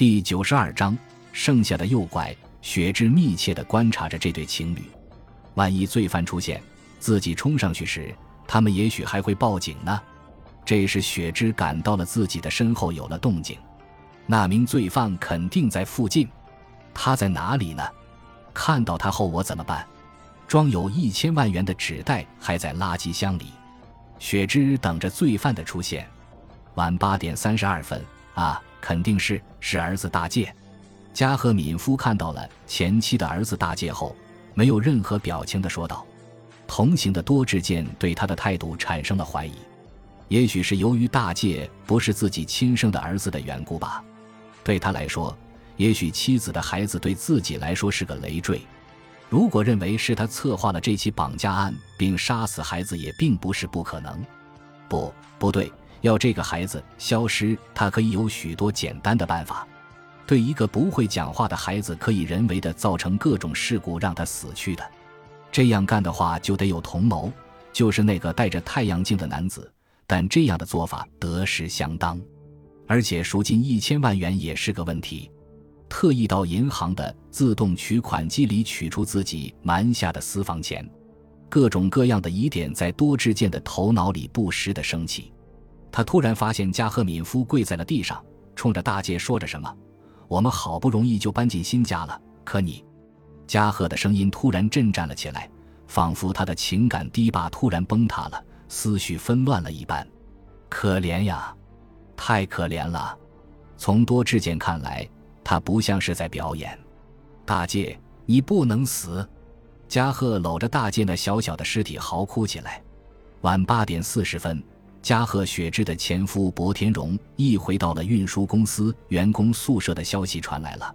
第九十二章，剩下的诱拐。雪芝密切地观察着这对情侣，万一罪犯出现，自己冲上去时，他们也许还会报警呢。这时，雪芝感到了自己的身后有了动静，那名罪犯肯定在附近。他在哪里呢？看到他后，我怎么办？装有一千万元的纸袋还在垃圾箱里。雪芝等着罪犯的出现。晚八点三十二分啊，肯定是是儿子大介。加贺敏夫看到了前妻的儿子大介后，没有任何表情的说道：“同行的多智健对他的态度产生了怀疑，也许是由于大介不是自己亲生的儿子的缘故吧。对他来说，也许妻子的孩子对自己来说是个累赘。”如果认为是他策划了这起绑架案并杀死孩子，也并不是不可能。不，不对，要这个孩子消失，他可以有许多简单的办法。对一个不会讲话的孩子，可以人为的造成各种事故，让他死去的。这样干的话，就得有同谋，就是那个戴着太阳镜的男子。但这样的做法得失相当，而且赎金一千万元也是个问题。特意到银行的自动取款机里取出自己瞒下的私房钱，各种各样的疑点在多智健的头脑里不时的升起。他突然发现加贺敏夫跪在了地上，冲着大介说着什么：“我们好不容易就搬进新家了，可你……”加贺的声音突然震颤了起来，仿佛他的情感堤坝突然崩塌了，思绪纷乱了一般。可怜呀，太可怜了！从多智健看来。他不像是在表演，大介，你不能死！加贺搂着大介那小小的尸体嚎哭起来。晚八点四十分，加贺雪之的前夫博天荣一回到了运输公司员工宿舍的消息传来了。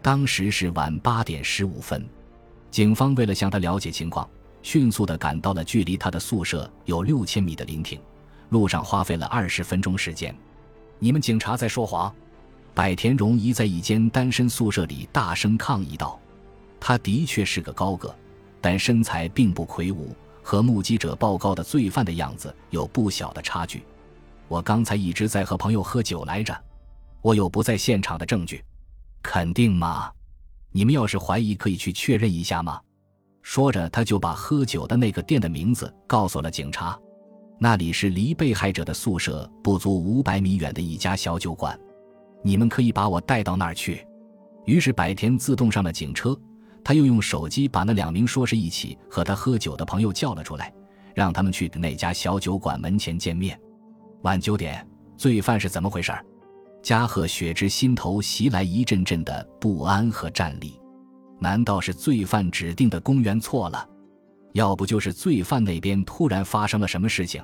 当时是晚八点十五分，警方为了向他了解情况，迅速地赶到了距离他的宿舍有六千米的林亭，路上花费了二十分钟时间。你们警察在说谎！百田荣一在一间单身宿舍里大声抗议道：“他的确是个高个，但身材并不魁梧，和目击者报告的罪犯的样子有不小的差距。我刚才一直在和朋友喝酒来着，我有不在现场的证据。肯定吗？你们要是怀疑，可以去确认一下吗？”说着，他就把喝酒的那个店的名字告诉了警察。那里是离被害者的宿舍不足五百米远的一家小酒馆。你们可以把我带到那儿去。于是百田自动上了警车，他又用手机把那两名说是一起和他喝酒的朋友叫了出来，让他们去那家小酒馆门前见面。晚九点，罪犯是怎么回事？加贺雪之心头袭来一阵阵的不安和战栗。难道是罪犯指定的公园错了？要不就是罪犯那边突然发生了什么事情？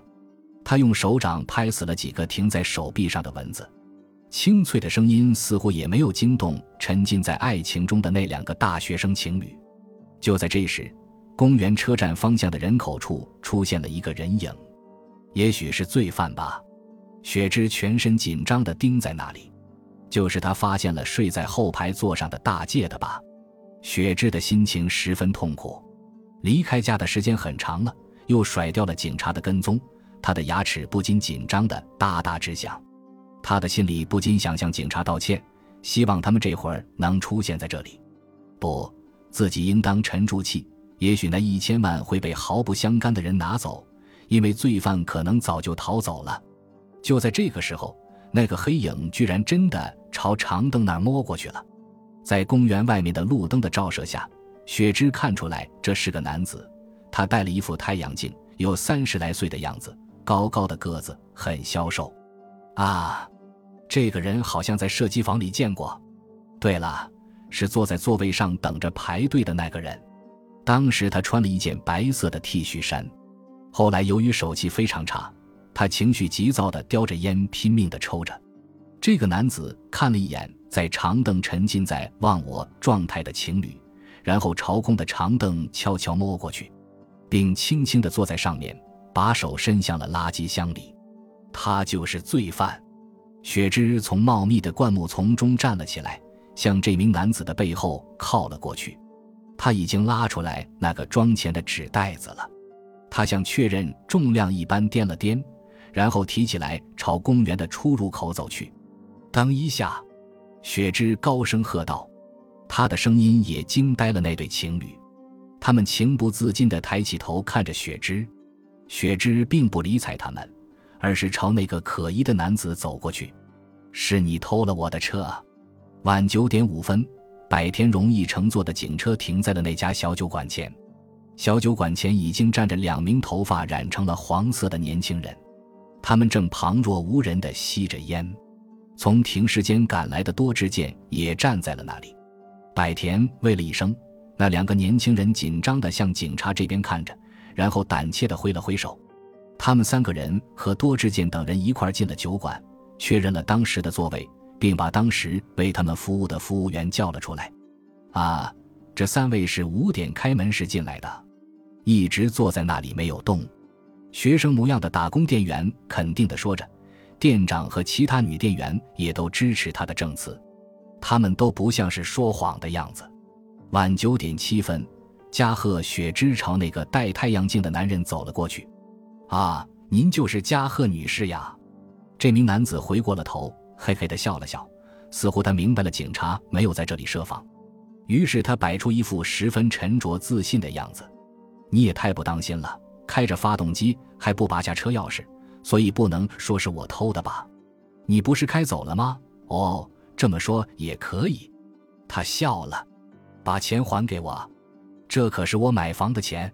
他用手掌拍死了几个停在手臂上的蚊子。清脆的声音似乎也没有惊动沉浸在爱情中的那两个大学生情侣。就在这时，公园车站方向的人口处出现了一个人影，也许是罪犯吧。雪芝全身紧张地盯在那里，就是他发现了睡在后排座上的大介的吧。雪芝的心情十分痛苦，离开家的时间很长了，又甩掉了警察的跟踪，他的牙齿不禁紧张的哒哒直响。他的心里不禁想向警察道歉，希望他们这会儿能出现在这里。不，自己应当沉住气。也许那一千万会被毫不相干的人拿走，因为罪犯可能早就逃走了。就在这个时候，那个黑影居然真的朝长凳那儿摸过去了。在公园外面的路灯的照射下，雪芝看出来这是个男子。他戴了一副太阳镜，有三十来岁的样子，高高的个子，很消瘦。啊！这个人好像在射击房里见过。对了，是坐在座位上等着排队的那个人。当时他穿了一件白色的 T 恤衫。后来由于手气非常差，他情绪急躁地叼着烟拼命地抽着。这个男子看了一眼在长凳沉浸在忘我状态的情侣，然后朝空的长凳悄悄摸过去，并轻轻地坐在上面，把手伸向了垃圾箱里。他就是罪犯。雪芝从茂密的灌木丛中站了起来，向这名男子的背后靠了过去。他已经拉出来那个装钱的纸袋子了，他像确认重量一般掂了掂，然后提起来朝公园的出入口走去。当一下，雪芝高声喝道，他的声音也惊呆了那对情侣。他们情不自禁地抬起头看着雪芝，雪芝并不理睬他们，而是朝那个可疑的男子走过去。是你偷了我的车。啊晚九点五分，百田荣一乘坐的警车停在了那家小酒馆前。小酒馆前已经站着两名头发染成了黄色的年轻人，他们正旁若无人地吸着烟。从停尸间赶来的多智健也站在了那里。百田喂了一声，那两个年轻人紧张地向警察这边看着，然后胆怯地挥了挥手。他们三个人和多智健等人一块进了酒馆。确认了当时的座位，并把当时为他们服务的服务员叫了出来。啊，这三位是五点开门时进来的，一直坐在那里没有动。学生模样的打工店员肯定地说着，店长和其他女店员也都支持他的证词。他们都不像是说谎的样子。晚九点七分，加贺雪之朝那个戴太阳镜的男人走了过去。啊，您就是加贺女士呀。这名男子回过了头，嘿嘿地笑了笑，似乎他明白了警察没有在这里设防。于是他摆出一副十分沉着自信的样子：“你也太不当心了，开着发动机还不拔下车钥匙，所以不能说是我偷的吧？你不是开走了吗？哦，这么说也可以。”他笑了：“把钱还给我，这可是我买房的钱。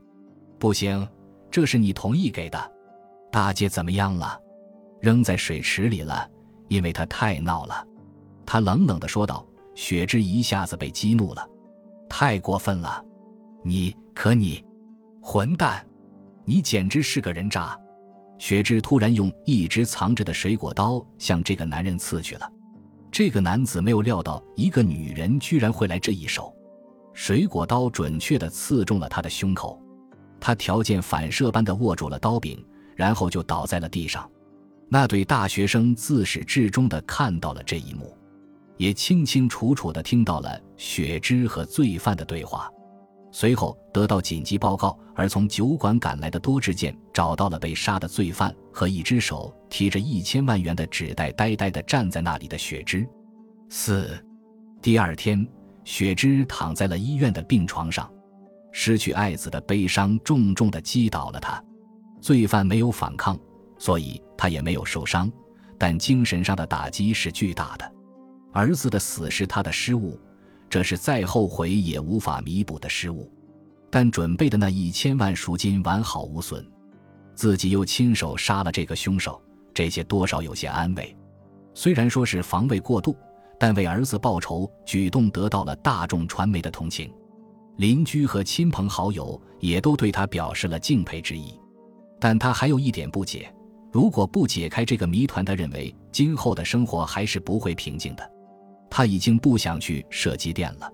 不行，这是你同意给的。大姐怎么样了？”扔在水池里了，因为他太闹了。他冷冷地说道。雪芝一下子被激怒了，太过分了！你可你，混蛋！你简直是个人渣！雪芝突然用一直藏着的水果刀向这个男人刺去了。这个男子没有料到一个女人居然会来这一手，水果刀准确的刺中了他的胸口。他条件反射般地握住了刀柄，然后就倒在了地上。那对大学生自始至终地看到了这一幕，也清清楚楚地听到了雪芝和罪犯的对话。随后得到紧急报告，而从酒馆赶来的多智健找到了被杀的罪犯和一只手提着一千万元的纸袋，呆呆地站在那里的雪芝。四，第二天，雪芝躺在了医院的病床上，失去爱子的悲伤重重地击倒了他。罪犯没有反抗。所以他也没有受伤，但精神上的打击是巨大的。儿子的死是他的失误，这是再后悔也无法弥补的失误。但准备的那一千万赎金完好无损，自己又亲手杀了这个凶手，这些多少有些安慰。虽然说是防卫过度，但为儿子报仇举动得到了大众传媒的同情，邻居和亲朋好友也都对他表示了敬佩之意。但他还有一点不解。如果不解开这个谜团，他认为今后的生活还是不会平静的。他已经不想去射击店了。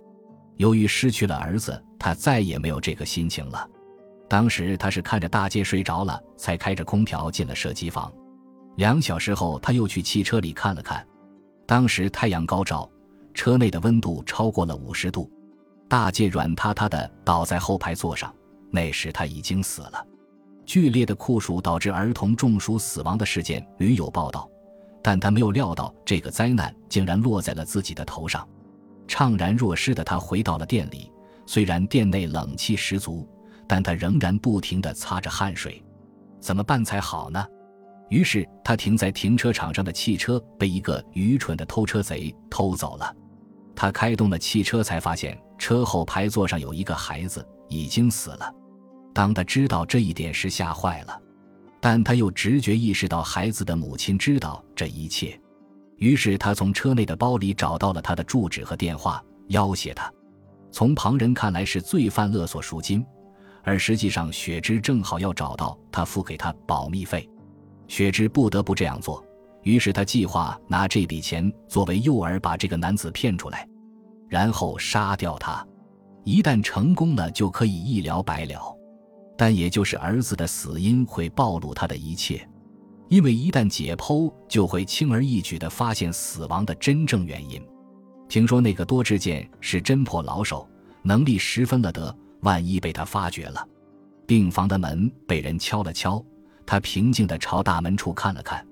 由于失去了儿子，他再也没有这个心情了。当时他是看着大街睡着了，才开着空调进了射击房。两小时后，他又去汽车里看了看。当时太阳高照，车内的温度超过了五十度。大介软塌塌的倒在后排座上，那时他已经死了。剧烈的酷暑导致儿童中暑死亡的事件屡有报道，但他没有料到这个灾难竟然落在了自己的头上。怅然若失的他回到了店里，虽然店内冷气十足，但他仍然不停地擦着汗水。怎么办才好呢？于是他停在停车场上的汽车被一个愚蠢的偷车贼偷走了。他开动了汽车，才发现车后排座上有一个孩子，已经死了。当他知道这一点时，吓坏了，但他又直觉意识到孩子的母亲知道这一切，于是他从车内的包里找到了他的住址和电话，要挟他。从旁人看来是罪犯勒索赎金，而实际上雪芝正好要找到他付给他保密费，雪芝不得不这样做。于是他计划拿这笔钱作为诱饵，把这个男子骗出来，然后杀掉他。一旦成功了，就可以一了百了。但也就是儿子的死因会暴露他的一切，因为一旦解剖，就会轻而易举地发现死亡的真正原因。听说那个多智健是侦破老手，能力十分了得。万一被他发觉了，病房的门被人敲了敲，他平静地朝大门处看了看，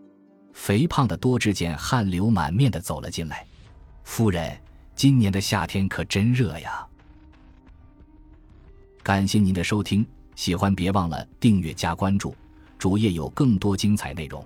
肥胖的多智健汗流满面地走了进来。夫人，今年的夏天可真热呀！”感谢您的收听，喜欢别忘了订阅加关注，主页有更多精彩内容。